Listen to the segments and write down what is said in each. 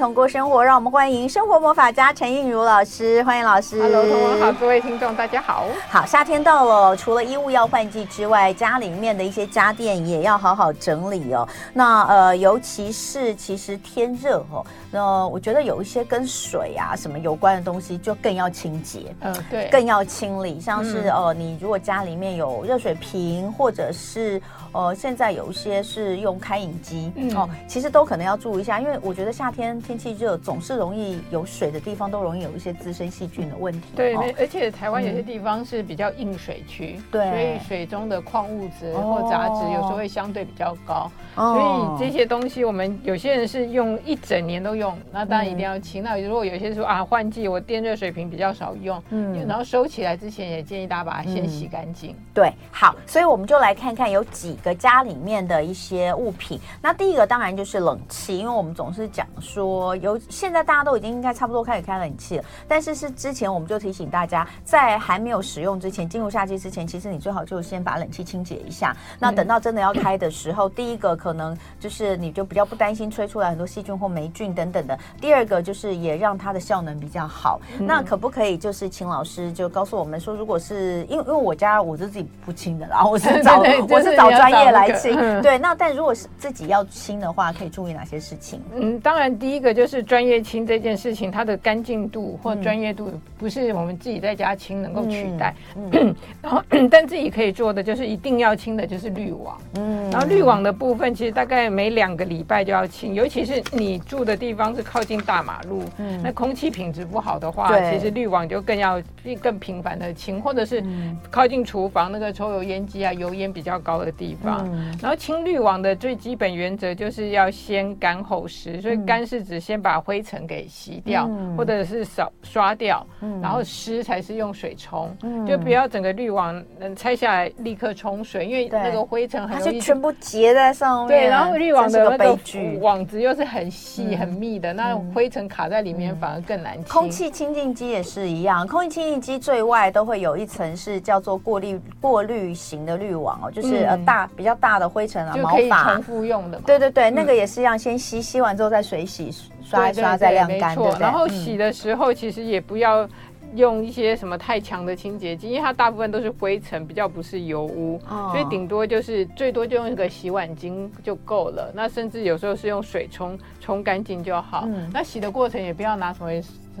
同过生活，让我们欢迎生活魔法家陈映如老师，欢迎老师。Hello，同文好，各位听众大家好。好，夏天到了，除了衣物要换季之外，家里面的一些家电也要好好整理哦。那呃，尤其是其实天热哦，那我觉得有一些跟水啊什么有关的东西就更要清洁，嗯，对，更要清理，像是哦、嗯呃，你如果家里面有热水瓶，或者是呃，现在有一些是用开饮机、嗯、哦，其实都可能要注意一下，因为我觉得夏天天气热，总是容易有水的地方都容易有一些滋生细菌的问题。对，哦、而且台湾有些地方是比较硬水区，对、嗯，所以水中的矿物质或杂质有时候会相对比较高，哦、所以这些东西我们有些人是用一整年都用，那当然一定要清。嗯、那如果有些人说啊，换季我电热水瓶比较少用，嗯，然后收起来之前也建议大家把它先洗干净。嗯、对，好，所以我们就来看看有几个家里面的一些物品。那第一个当然就是冷气，因为我们总是讲说有现在大家都已经应该差不多开始开冷气了，但是是之前我们就提醒大家，在还没有使用之前，进入夏季之前，其实你最好就先把冷气清洁一下。那等到真的要开的时候，嗯、第一个可能就是你就比较不担心吹出来很多细菌或霉菌等等的。第二个就是也让它的效能比较好。嗯、那可不可以就是请老师就告诉我们说，如果是因为因为我家我是自己不清的啦，我是找我是找专业来清。嗯、对，那但如果是自己要清的话，可以注意哪些事情？嗯，当然第一个就是专业清这件事情，它的干净度或专业度不是我们自己在家清能够取代。嗯嗯、然后 但自己可以做的就是一定要清的就是滤网。嗯，然后滤网的部分其实大概每两个礼拜就要清，尤其是你住的地方是靠近大马路，嗯，那空气品质不好的话，其实滤网就更要更频繁的清，或者是靠近厨房那个抽油烟机啊，油烟比较高的地方。嗯、然后清滤网的最基本原则就是要先干后湿，所以干是指先把灰尘给洗掉，嗯、或者是扫刷掉，嗯、然后湿才是用水冲，嗯、就不要整个滤网能拆下来立刻冲水，因为那个灰尘很容易全部结在上面。对，然后滤网的那个网子又是很细很密的，嗯、那灰尘卡在里面反而更难清。空气清净机也是一样，空气清净机最外都会有一层是叫做过滤过滤型的滤网哦，就是呃大比较大的灰尘啊，毛发。重复用的嘛。对对对，那个也是一样，先吸吸完之后再水洗，刷一刷再晾干，对不对？然后洗的时候其实也不要。用一些什么太强的清洁剂，因为它大部分都是灰尘，比较不是油污，哦、所以顶多就是最多就用一个洗碗巾就够了。那甚至有时候是用水冲冲干净就好。嗯、那洗的过程也不要拿什么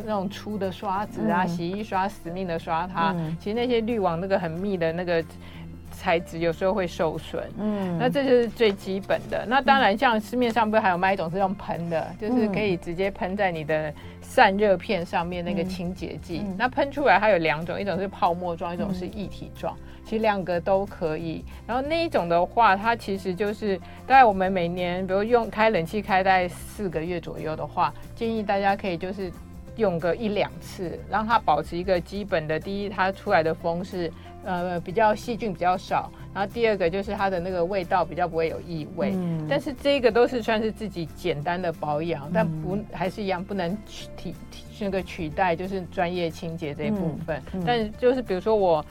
那种粗的刷子啊，嗯、洗衣刷死命的刷它。嗯、其实那些滤网那个很密的那个材质有时候会受损。嗯，那这就是最基本的。那当然，像市面上不是还有卖一种是用喷的，就是可以直接喷在你的。散热片上面那个清洁剂，那喷出来它有两种，一种是泡沫状，一种是液体状，嗯、其实两个都可以。然后那一种的话，它其实就是大概我们每年，比如用开冷气开大概四个月左右的话，建议大家可以就是用个一两次，让它保持一个基本的。第一，它出来的风是呃比较细菌比较少。然后第二个就是它的那个味道比较不会有异味，嗯、但是这个都是算是自己简单的保养，嗯、但不还是一样不能取替那个取代就是专业清洁这一部分。嗯嗯、但就是比如说我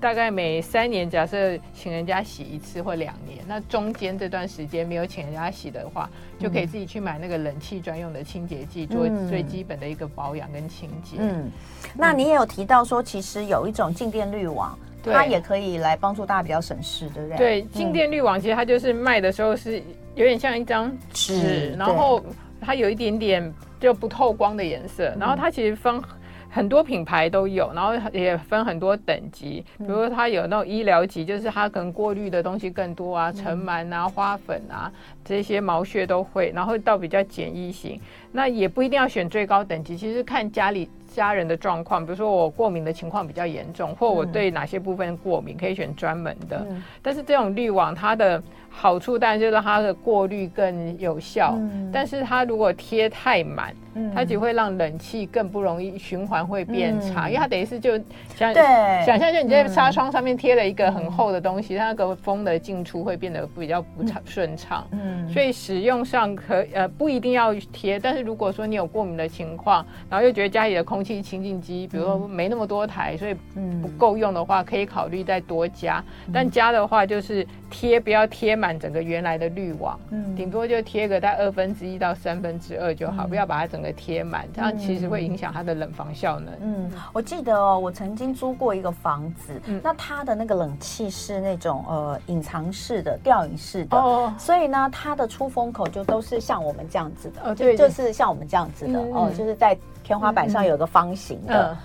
大概每三年假设请人家洗一次或两年，那中间这段时间没有请人家洗的话，嗯、就可以自己去买那个冷气专用的清洁剂，做最基本的一个保养跟清洁。嗯，那你也有提到说，其实有一种静电滤网。它也可以来帮助大家比较省事，对不对？对，静电滤网其实它就是卖的时候是有点像一张纸，然后它有一点点就不透光的颜色，然后它其实分很多品牌都有，然后也分很多等级，比如说它有那种医疗级，就是它可能过滤的东西更多啊，尘螨啊、花粉啊这些毛屑都会，然后到比较简易型，那也不一定要选最高等级，其实看家里。家人的状况，比如说我过敏的情况比较严重，或我对哪些部分过敏，可以选专门的。嗯、但是这种滤网它的好处当然就是它的过滤更有效，嗯、但是它如果贴太满。它只会让冷气更不容易循环会变差，嗯、因为它等于是就像对。想象，就你在纱窗上面贴了一个很厚的东西，嗯、它那个风的进出会变得比较不畅顺畅。嗯，所以使用上可呃不一定要贴，但是如果说你有过敏的情况，然后又觉得家里的空气气清净机，比如说没那么多台，所以不够用的话，可以考虑再多加。但加的话就是贴不要贴满整个原来的滤网，嗯。顶多就贴个在二分之一到三分之二就好，不要把它整个贴满，这样其实会影响它的冷房效能。嗯，我记得哦，我曾经租过一个房子，那它的那个冷气是那种呃隐藏式的吊影式的，哦，所以呢，它的出风口就都是像我们这样子的，就就是像我们这样子的哦，就是在天花板上有个方形的。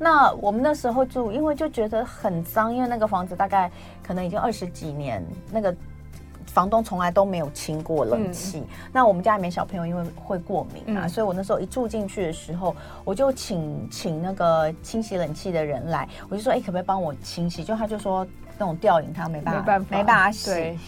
那我们那时候住，因为就觉得很脏，因为那个房子大概可能已经二十几年，那个房东从来都没有清过冷气。嗯、那我们家里面小朋友因为会过敏啊，嗯、所以我那时候一住进去的时候，我就请请那个清洗冷气的人来，我就说，哎、欸，可不可以帮我清洗？就他就说那种吊饮他没办法，没办法，没办法洗。对，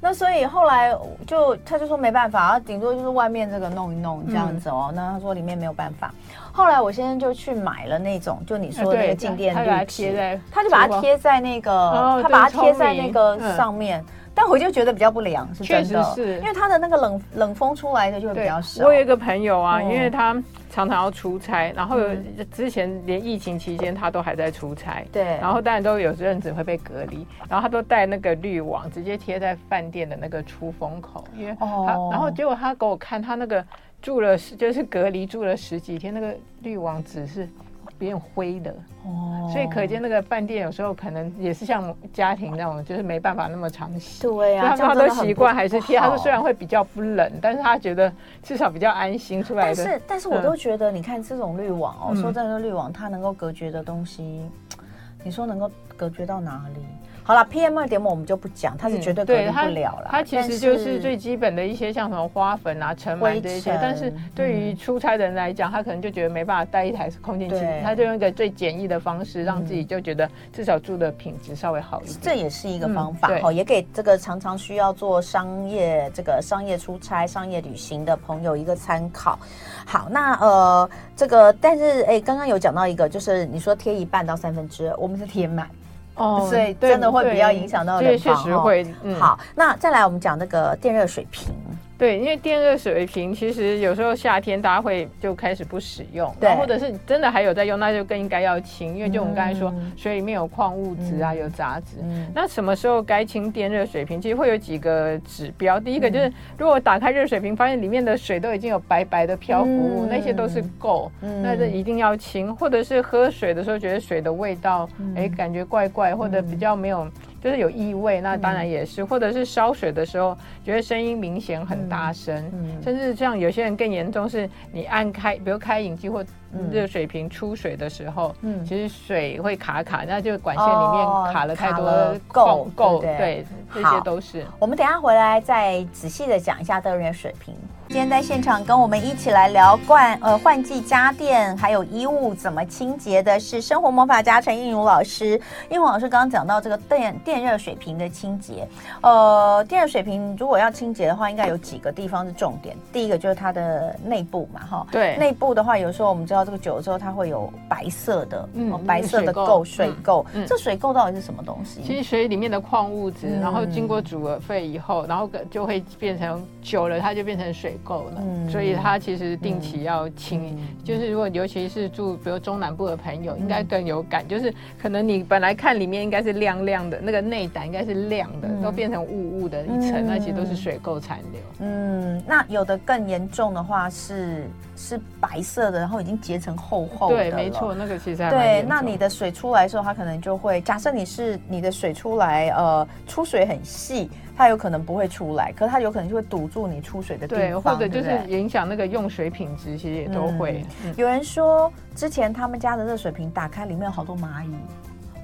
那所以后来就他就说没办法，顶多就是外面这个弄一弄这样子哦。嗯、那他说里面没有办法。后来我先生就去买了那种，就你说的那个静电滤纸，他就把它贴在那个，他把它贴在那个上面。但我就觉得比较不凉，是真的，是。因为它的那个冷冷风出来的就会比较少。我有一个朋友啊，因为他常常要出差，然后之前连疫情期间他都还在出差，对，然后当然都有阵子会被隔离，然后他都带那个滤网直接贴在饭店的那个出风口，因为他，然后结果他给我看他那个。住了就是隔离住了十几天，那个滤网只是变灰的哦，所以可见那个饭店有时候可能也是像家庭那种，就是没办法那么常洗。对呀、啊，他说他都习惯还是贴。他说虽然会比较不冷，但是他觉得至少比较安心出来的。但是，但是我都觉得，你看这种滤网哦，嗯、说真的，滤网它能够隔绝的东西，你说能够隔绝到哪里？好了，PM 二点五我们就不讲，它是绝对隔离不了了、嗯。它其实就是最基本的一些像什么花粉啊、尘螨这些。尘但是对于出差的人来讲，嗯、他可能就觉得没办法带一台空净机，对他就用一个最简易的方式，让自己就觉得至少住的品质稍微好一点。这也是一个方法，哈、嗯，也给这个常常需要做商业这个商业出差、商业旅行的朋友一个参考。好，那呃，这个但是哎，刚刚有讲到一个，就是你说贴一半到三分之二，我们是贴满。哦，所以真的会比较影响到人房。确实会。嗯、好，那再来我们讲那个电热水瓶。对，因为电热水瓶其实有时候夏天大家会就开始不使用，对，或者是真的还有在用，那就更应该要清，因为就我们刚才说，嗯、水里面有矿物质啊，嗯、有杂质。嗯、那什么时候该清电热水瓶？其实会有几个指标。第一个就是，如果打开热水瓶，发现里面的水都已经有白白的漂浮物，嗯、那些都是垢，嗯、那这一定要清。或者是喝水的时候觉得水的味道，哎、嗯，感觉怪怪，或者比较没有。就是有异味，那当然也是，嗯、或者是烧水的时候，觉得声音明显很大声，嗯嗯、甚至像有些人更严重，是你按开，比如开饮机或热水瓶出水的时候，嗯、其实水会卡卡，那就管线里面卡了太多垢垢，对，这些都是。我们等一下回来再仔细的讲一下电热水瓶。今天在现场跟我们一起来聊换呃换季家电还有衣物怎么清洁的是生活魔法家陈映茹老师。映茹老师刚刚讲到这个电电热水瓶的清洁，呃，电热水瓶如果要清洁的话，应该有几个地方是重点。第一个就是它的内部嘛，哈，对，内部的话，有时候我们知道这个久了之后它会有白色的，嗯，白色的垢水垢，嗯，这水垢到底是什么东西？其实水里面的矿物质，然后经过煮了沸以后，然后就会变成久了，它就变成水。够了，嗯、所以它其实定期要清。嗯、就是如果尤其是住比如中南部的朋友，嗯、应该更有感。就是可能你本来看里面应该是亮亮的，那个内胆应该是亮的，嗯、都变成雾雾的一层，嗯、那其实都是水垢残留。嗯，那有的更严重的话是是白色的，然后已经结成厚厚的。对，没错，那个其实还对。那你的水出来的时候，它可能就会假设你是你的水出来，呃，出水很细。它有可能不会出来，可是它有可能就会堵住你出水的地方，对，或者就是影响那个用水品质，其实也都会。嗯嗯、有人说之前他们家的热水瓶打开里面有好多蚂蚁，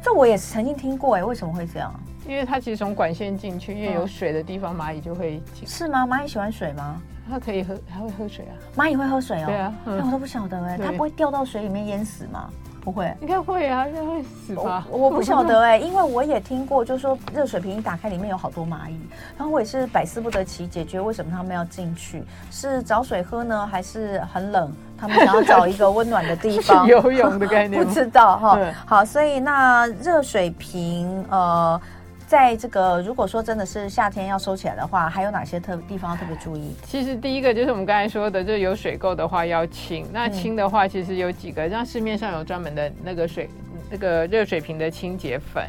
这我也曾经听过哎，为什么会这样？因为它其实从管线进去，因为有水的地方蚂蚁就会进。是吗？蚂蚁喜欢水吗？它可以喝，它会喝水啊。蚂蚁会喝水哦。对啊，嗯、我都不晓得哎，对它不会掉到水里面淹死吗？不会，应该会啊，应该会死吧？我，我不晓得哎、欸，因为我也听过，就是说热水瓶一打开，里面有好多蚂蚁，然后我也是百思不得其解，觉得为什么他们要进去？是找水喝呢，还是很冷？他们想要找一个温暖的地方 游泳的概念？不知道哈。好，所以那热水瓶呃。在这个如果说真的是夏天要收起来的话，还有哪些特地方要特别注意？其实第一个就是我们刚才说的，就是有水垢的话要清。那清的话，其实有几个，像市面上有专门的那个水那个热水瓶的清洁粉。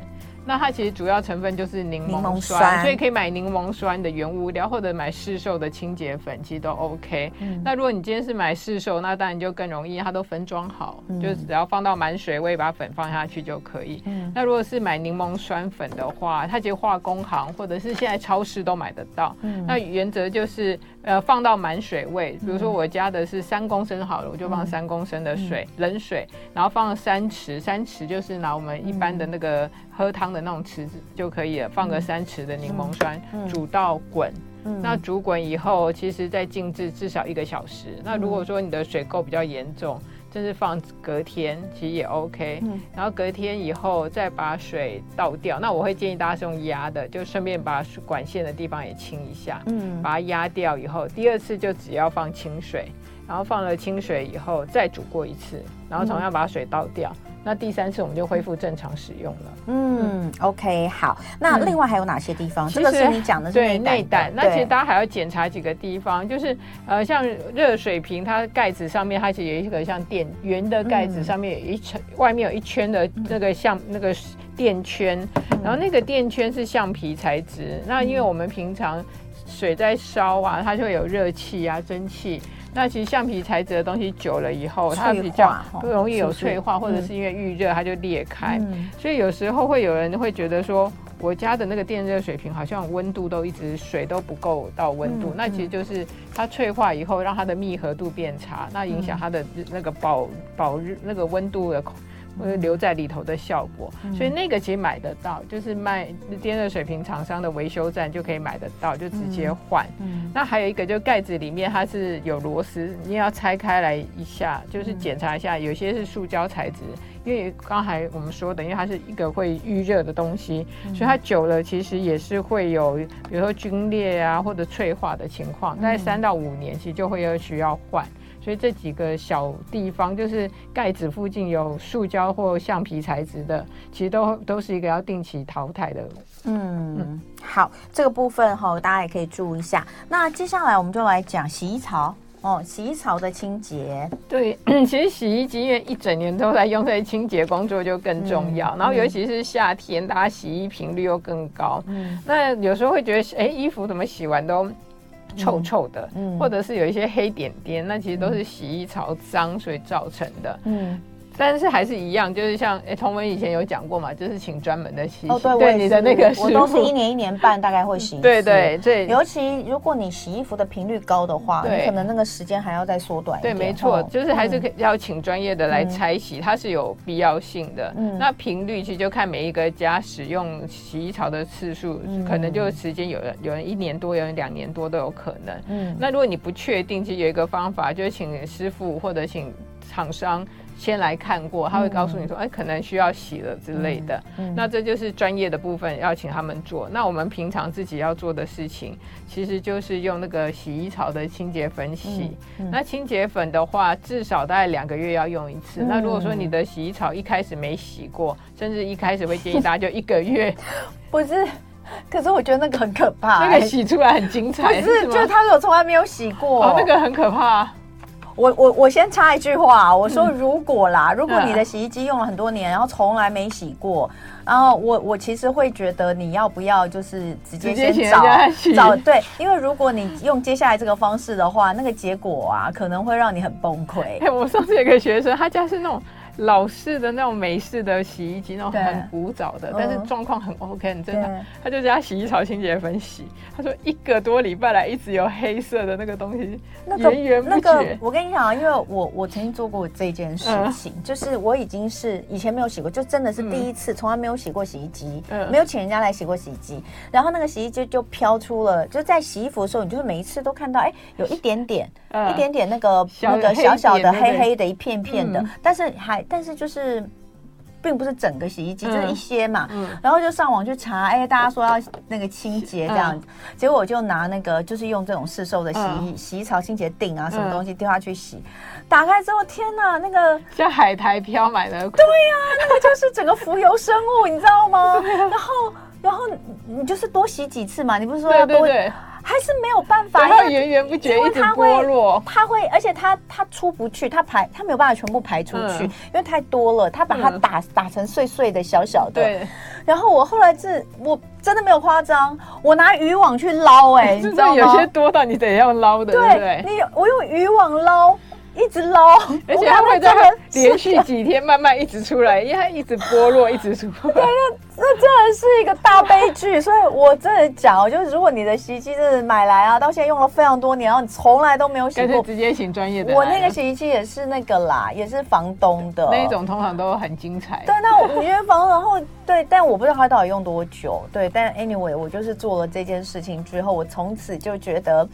那它其实主要成分就是柠檬酸，所以可以买柠檬酸的原物料，或者买市售的清洁粉，其实都 OK。嗯、那如果你今天是买市售，那当然就更容易，它都分装好，嗯、就只要放到满水位，把粉放下去就可以。嗯、那如果是买柠檬酸粉的话，它其实化工行或者是现在超市都买得到。嗯、那原则就是。呃，放到满水位，比如说我加的是三公升好了，嗯、我就放三公升的水，嗯、冷水，然后放三匙，三匙就是拿我们一般的那个喝汤的那种匙子就可以了，放个三匙的柠檬酸，嗯、煮到滚。嗯、那煮滚以后，其实再静置至少一个小时。嗯、那如果说你的水垢比较严重，就是放隔天，其实也 OK。嗯、然后隔天以后再把水倒掉。那我会建议大家是用压的，就顺便把管线的地方也清一下。嗯，把它压掉以后，第二次就只要放清水，然后放了清水以后再煮过一次，然后同样把水倒掉。嗯那第三次我们就恢复正常使用了。嗯，OK，好。那另外还有哪些地方？嗯、这个是你讲的。对，内胆。那其实大家还要检查几个地方，就是呃，像热水瓶，它盖子上面它其实有一个像垫圆的盖子，上面有一圈，嗯、外面有一圈的那个像那个垫圈，嗯、然后那个垫圈是橡皮材质。那因为我们平常水在烧啊，它就会有热气啊、蒸汽。那其实橡皮材质的东西久了以后，它比较不容易有脆化，或者是因为遇热它就裂开。所以有时候会有人会觉得说，我家的那个电热水瓶好像温度都一直水都不够到温度，那其实就是它脆化以后让它的密合度变差，那影响它的那个保保热那个温度的。会留在里头的效果，嗯、所以那个其实买得到，就是卖电热水瓶厂商的维修站就可以买得到，就直接换。那还有一个，就盖子里面它是有螺丝，你要拆开来一下，就是检查一下，有些是塑胶材质，因为刚才我们说的，因为它是一个会预热的东西，嗯、所以它久了其实也是会有，比如说皲裂啊或者脆化的情况，大概三到五年其实就会要需要换。所以这几个小地方，就是盖子附近有塑胶或橡皮材质的，其实都都是一个要定期淘汰的。嗯，嗯好，这个部分哈，大家也可以注意一下。那接下来我们就来讲洗衣槽哦，洗衣槽的清洁。对，其实洗衣机因为一整年都在用，所以清洁工作就更重要。嗯、然后尤其是夏天，大家洗衣频率又更高。嗯，那有时候会觉得，哎，衣服怎么洗完都。臭臭的，嗯，或者是有一些黑点点，那其实都是洗衣槽脏所以造成的，嗯。但是还是一样，就是像哎，同文以前有讲过嘛，就是请专门的洗衣。哦，对，对你的那个我都是一年一年半大概会洗一次。对对对，尤其如果你洗衣服的频率高的话，对你可能那个时间还要再缩短一点。对，没错，哦、就是还是要请专业的来拆洗，嗯、它是有必要性的。嗯，那频率其实就看每一个家使用洗衣槽的次数，嗯、可能就时间有人有人一年多，有人两年多都有可能。嗯，那如果你不确定，其实有一个方法，就是请师傅或者请厂商。先来看过，他会告诉你说，哎、嗯欸，可能需要洗了之类的。嗯嗯、那这就是专业的部分，要请他们做。那我们平常自己要做的事情，其实就是用那个洗衣槽的清洁粉洗。那清洁粉的话，至少大概两个月要用一次。嗯、那如果说你的洗衣槽一开始没洗过，甚至一开始会建议大家就一个月。不是，可是我觉得那个很可怕、欸。那个洗出来很精彩。不是，是就是他说从来没有洗过。哦，那个很可怕。我我我先插一句话，我说如果啦，嗯、如果你的洗衣机用了很多年，然后从来没洗过，然后我我其实会觉得你要不要就是直接先找找对，因为如果你用接下来这个方式的话，那个结果啊可能会让你很崩溃。哎，我上次有个学生，他家是那种。老式的那种美式的洗衣机，那种很古早的，但是状况很 OK，很正常。他就加洗衣槽清洁粉洗，他说一个多礼拜来一直有黑色的那个东西，那个。那个我跟你讲啊，因为我我曾经做过这件事情，嗯、就是我已经是以前没有洗过，就真的是第一次，从、嗯、来没有洗过洗衣机，嗯、没有请人家来洗过洗衣机，然后那个洗衣机就飘出了，就在洗衣服的时候，你就是每一次都看到，哎，有一点点，嗯、一点点那个那个小小的黑黑的一片片的，嗯、但是还。但是就是，并不是整个洗衣机，就是一些嘛。嗯。然后就上网去查，哎，大家说要那个清洁这样，结果我就拿那个，就是用这种市售的洗衣洗衣槽清洁锭啊，什么东西丢下去洗，打开之后，天哪，那个像海苔飘买的。对呀，那个就是整个浮游生物，你知道吗？然后。然后你就是多洗几次嘛，你不是说要多？还是没有办法，它源源不绝，一直剥落。它会，而且它它出不去，它排它没有办法全部排出去，嗯、因为太多了。它把它打、嗯、打成碎碎的、小小的。对。然后我后来是，我真的没有夸张，我拿渔网去捞、欸，哎，你知道？有些多到你得要捞的，对，对不对？你我用渔网捞。一直捞，而且它会在连续几天慢慢一直出来，因为它一直剥落，一直出来。对，那那真的是一个大悲剧。所以我真的讲，就是如果你的洗衣机是买来啊，到现在用了非常多年，然后你从来都没有洗过，直接请专业的。我那个洗衣机也是那个啦，也是房东的那一种，通常都很精彩。对，那我觉得房，然后对，但我不知道它到底用多久。对，但 anyway，我就是做了这件事情之后，我从此就觉得。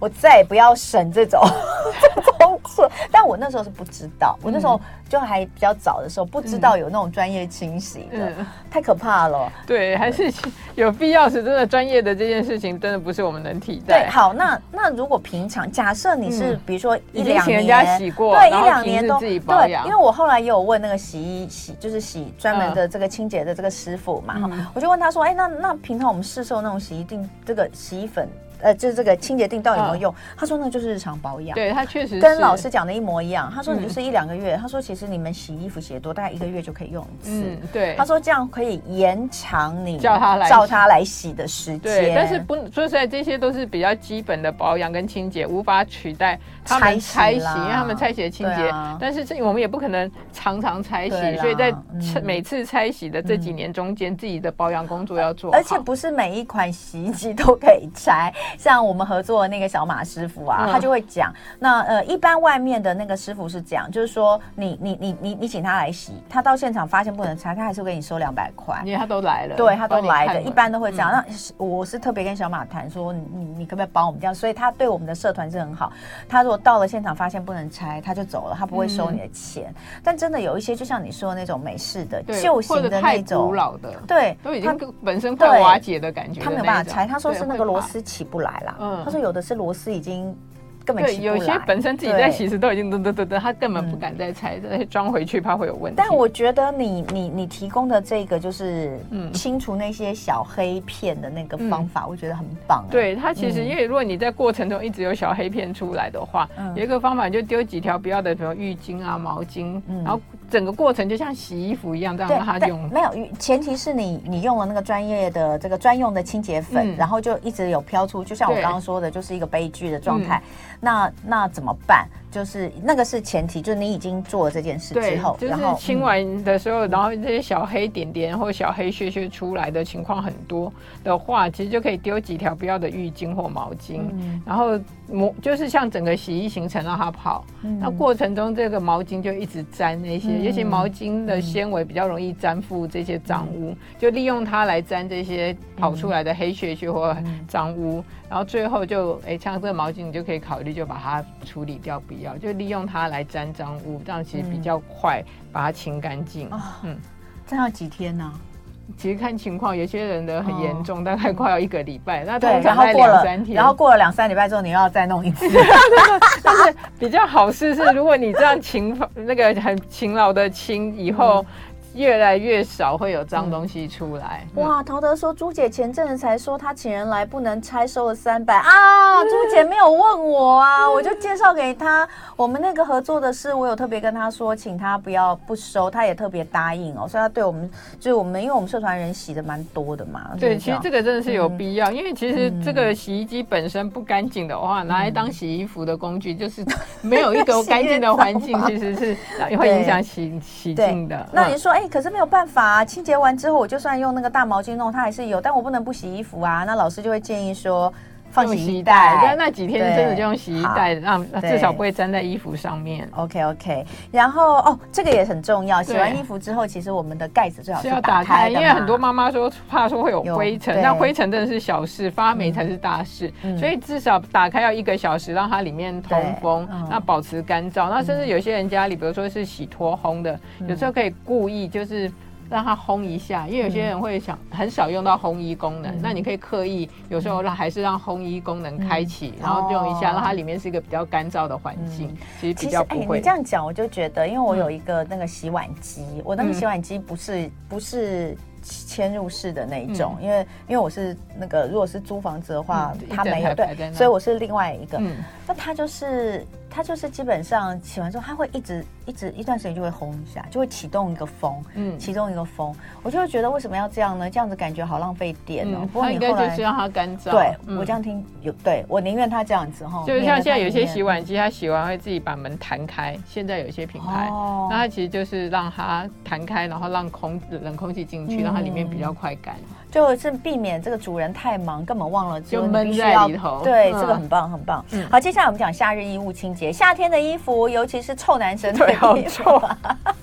我再也不要省这种 这种钱，但我那时候是不知道，我那时候就还比较早的时候不知道有那种专业清洗的，嗯、太可怕了。对，还是 有必要是真的专业的这件事情，真的不是我们能替代。对，好，那那如果平常假设你是比如说一两年，人家洗过，对，一两年都自己保养。对，因为我后来也有问那个洗衣洗就是洗专门的这个清洁的这个师傅嘛，嗯、我就问他说，哎、欸，那那平常我们市售那种洗衣定这个洗衣粉。呃，就是这个清洁定到底有没有用？嗯、他说那就是日常保养。对，他确实跟老师讲的一模一样。他说你就是一两个月。嗯、他说其实你们洗衣服洗得多，大概一个月就可以用一次。嗯，对。他说这样可以延长你叫他来叫他来洗的时间。对，但是不说实在，这些都是比较基本的保养跟清洁，无法取代他们拆洗，因为他们拆洗的清洁。啊、但是这我们也不可能常常拆洗，所以在每次拆洗的这几年中间，嗯、自己的保养工作要做。而且不是每一款洗衣机都可以拆。像我们合作的那个小马师傅啊，嗯、他就会讲，那呃，一般外面的那个师傅是这样，就是说你你你你你请他来洗，他到现场发现不能拆，他还是会给你收两百块，因为他都来了，对他都来的，一般都会这样。嗯、那我是特别跟小马谈说，你你可不可以帮我们这样？所以他对我们的社团是很好。他如果到了现场发现不能拆，他就走了，他不会收你的钱。嗯、但真的有一些，就像你说的那种美式的旧型的那种古老的，对，都已经本身快瓦解的感觉，他没有办法拆。他说是那个螺丝起不来了。嗯，他说有的是螺丝已经根本起不来，有些本身自己在洗时都已经噔噔噔噔，他根本不敢再拆，再装回去怕会有问题。但我觉得你你你提供的这个就是清除那些小黑片的那个方法，我觉得很棒。对，它其实因为如果你在过程中一直有小黑片出来的话，有一个方法就丢几条不要的，比如浴巾啊、毛巾，然后。整个过程就像洗衣服一样，这样让它用。没有，前提是你你用了那个专业的这个专用的清洁粉，嗯、然后就一直有飘出，就像我刚刚说的，就是一个悲剧的状态。那那怎么办？就是那个是前提，就是你已经做了这件事之后，就是清完的时候，然后这些小黑点点或小黑屑屑出来的情况很多的话，其实就可以丢几条不要的浴巾或毛巾，然后抹，就是像整个洗衣行程让它跑。那过程中这个毛巾就一直沾那些，尤其毛巾的纤维比较容易粘附这些脏污，就利用它来粘这些跑出来的黑屑屑或脏污，然后最后就哎，像这个毛巾你就可以考虑就把它处理掉，不要就利用它来沾脏污，这样其实比较快把它清干净。嗯，这要几天呢？其实看情况，有些人的很严重，大概快要一个礼拜。那对，然后过了三天，然后过了两三礼拜之后，你又要再弄一次。但是比较好事是，如果你这样勤那个很勤劳的清以后。越来越少会有脏东西出来。嗯、哇，陶德说朱姐前阵子才说她请人来不能拆，收了三百啊！朱姐没有问我啊，我就介绍给她。我们那个合作的事，我有特别跟她说，请她不要不收，她也特别答应哦。所以她对我们，就是我们，因为我们社团人洗的蛮多的嘛。对，其实这个真的是有必要，嗯、因为其实这个洗衣机本身不干净的话，拿来当洗衣服的工具，就是没有一个 干净的环境，其实是 会影响洗洗净的。那你说，哎、可是没有办法啊，清洁完之后，我就算用那个大毛巾弄，它还是有，但我不能不洗衣服啊。那老师就会建议说。放洗衣袋，但那几天真的就用洗衣袋，让至少不会粘在衣服上面。OK OK，然后哦，这个也很重要。洗完衣服之后，其实我们的盖子最好是要打开，因为很多妈妈说怕说会有灰尘，那灰尘真的是小事，发霉才是大事。所以至少打开要一个小时，让它里面通风，那保持干燥。那甚至有些人家里，比如说是洗脱烘的，有时候可以故意就是。让它烘一下，因为有些人会想很少用到烘衣功能，嗯、那你可以刻意有时候让还是让烘衣功能开启，嗯、然后用一下，让它里面是一个比较干燥的环境，嗯、其实比较不会。欸、你这样讲，我就觉得，因为我有一个那个洗碗机，嗯、我那个洗碗机不是不是。嵌入式的那一种，嗯、因为因为我是那个如果是租房子的话，嗯、它没有对，所以我是另外一个。嗯、那它就是它就是基本上洗完之后，它会一直一直一段时间就会轰一下，就会启动一个风，嗯，启动一个风，我就会觉得为什么要这样呢？这样子感觉好浪费电哦。嗯、不过你后来就是让它干燥。对，嗯、我这样听有对我宁愿它这样子哈。就像现在有些洗碗机，它洗完会自己把门弹开。现在有一些品牌，哦、那它其实就是让它弹开，然后让空冷空气进去，让它里面比较快干。就是避免这个主人太忙，根本忘了就闷在里头。对，这个很棒，很棒。好，接下来我们讲夏日衣物清洁。夏天的衣服，尤其是臭男生的衣服，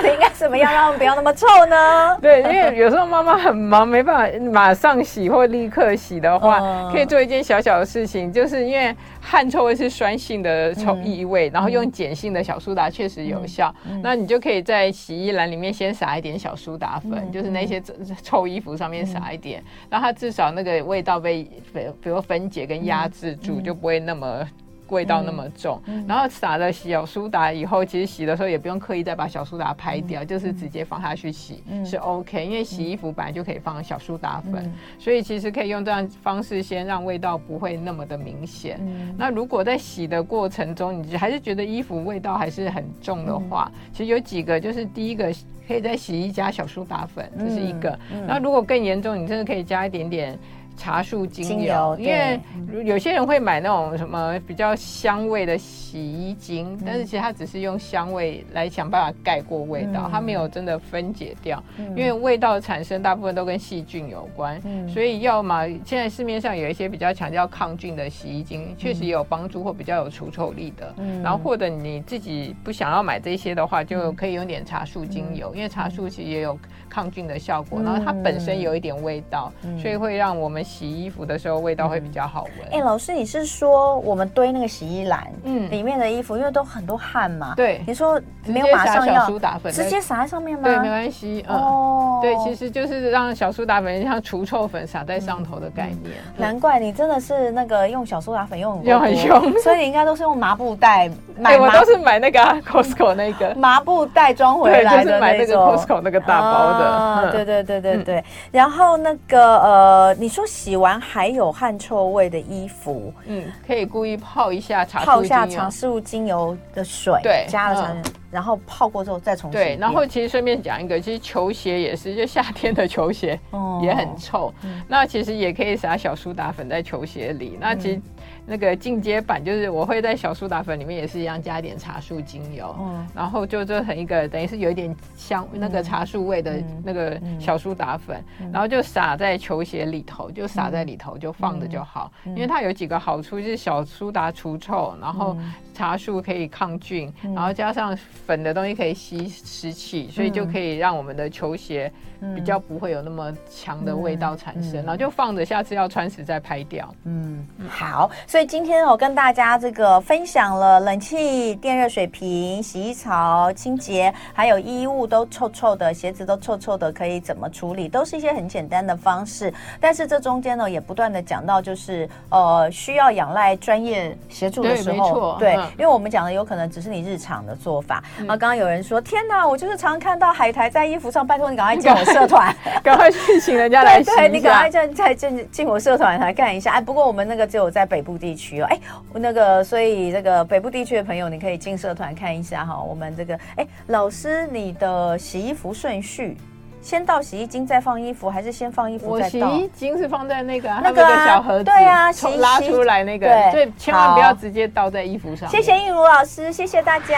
到底应该怎么样让他们不要那么臭呢？对，因为有时候妈妈很忙，没办法马上洗或立刻洗的话，可以做一件小小的事情，就是因为汗臭味是酸性的臭异味，然后用碱性的小苏打确实有效。那你就可以在洗衣篮里面先撒一点小苏打粉，就是那些臭。衣服上面撒一点，让它至少那个味道被，比如分解跟压制住，就不会那么。味道那么重，然后撒了小苏打以后，其实洗的时候也不用刻意再把小苏打拍掉，嗯、就是直接放下去洗、嗯、是 OK。因为洗衣服本来就可以放小苏打粉，嗯、所以其实可以用这样方式先让味道不会那么的明显。嗯、那如果在洗的过程中，你还是觉得衣服味道还是很重的话，嗯、其实有几个，就是第一个可以在洗衣加小苏打粉，这是一个。嗯嗯、那如果更严重，你真的可以加一点点。茶树精油，因为有些人会买那种什么比较香味的洗衣精，嗯、但是其实它只是用香味来想办法盖过味道，嗯、它没有真的分解掉。嗯、因为味道产生大部分都跟细菌有关，嗯、所以要么现在市面上有一些比较强调抗菌的洗衣精，确实也有帮助或比较有除臭力的。嗯、然后或者你自己不想要买这些的话，就可以用点茶树精油，嗯、因为茶树其实也有抗菌的效果，嗯、然后它本身有一点味道，嗯、所以会让我们。洗衣服的时候味道会比较好闻。哎、欸，老师，你是说我们堆那个洗衣篮，嗯，里面的衣服因为都很多汗嘛？对。你说没有马上要小苏打粉，直接撒在上面吗？对，没关系。嗯、哦。对，其实就是让小苏打粉像除臭粉撒在上头的概念。难怪你真的是那个用小苏打粉用很用很凶，所以你应该都是用麻布袋买。我都是买那个 Costco 那个麻布袋装回来的，就是买那个 Costco 那个大包的。啊嗯、对对对对对。嗯、然后那个呃，你说。洗完还有汗臭味的衣服，嗯，可以故意泡一下茶泡一下茶树精油的水，对，加了茶，嗯、然后泡过之后再重新。对，然后其实顺便讲一个，其实球鞋也是，就夏天的球鞋也很臭，那其实也可以撒小苏打粉在球鞋里，那其实。嗯那个进阶版就是我会在小苏打粉里面也是一样加一点茶树精油，嗯，然后就做成一个等于是有一点香那个茶树味的那个小苏打粉，然后就撒在球鞋里头，就撒在里头就放着就好，因为它有几个好处，就是小苏打除臭，然后茶树可以抗菌，然后加上粉的东西可以吸湿气，所以就可以让我们的球鞋比较不会有那么强的味道产生，然后就放着，下次要穿时再拍掉。嗯，好，所以。今天我跟大家这个分享了冷气、电热水瓶、洗衣槽清洁，还有衣物都臭臭的，鞋子都臭臭的，可以怎么处理？都是一些很简单的方式。但是这中间呢，也不断的讲到，就是呃，需要仰赖专业协助的时候，对，对，因为我们讲的有可能只是你日常的做法。嗯、然后刚刚有人说：“天哪，我就是常看到海苔在衣服上，拜托你赶快进我社团，赶快去请人家来洗一下。对，对，你赶快进再进进我社团来看一下。哎，不过我们那个只有在北部地。地区哦，哎，那个，所以这个北部地区的朋友，你可以进社团看一下哈。我们这个，哎，老师，你的洗衣服顺序，先倒洗衣精再放衣服，还是先放衣服再倒？我洗衣精是放在那个那个小盒子，对啊，洗拉出来那个，所以千万不要直接倒在衣服上。谢谢映如老师，谢谢大家。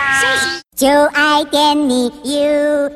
就爱点你 UFO。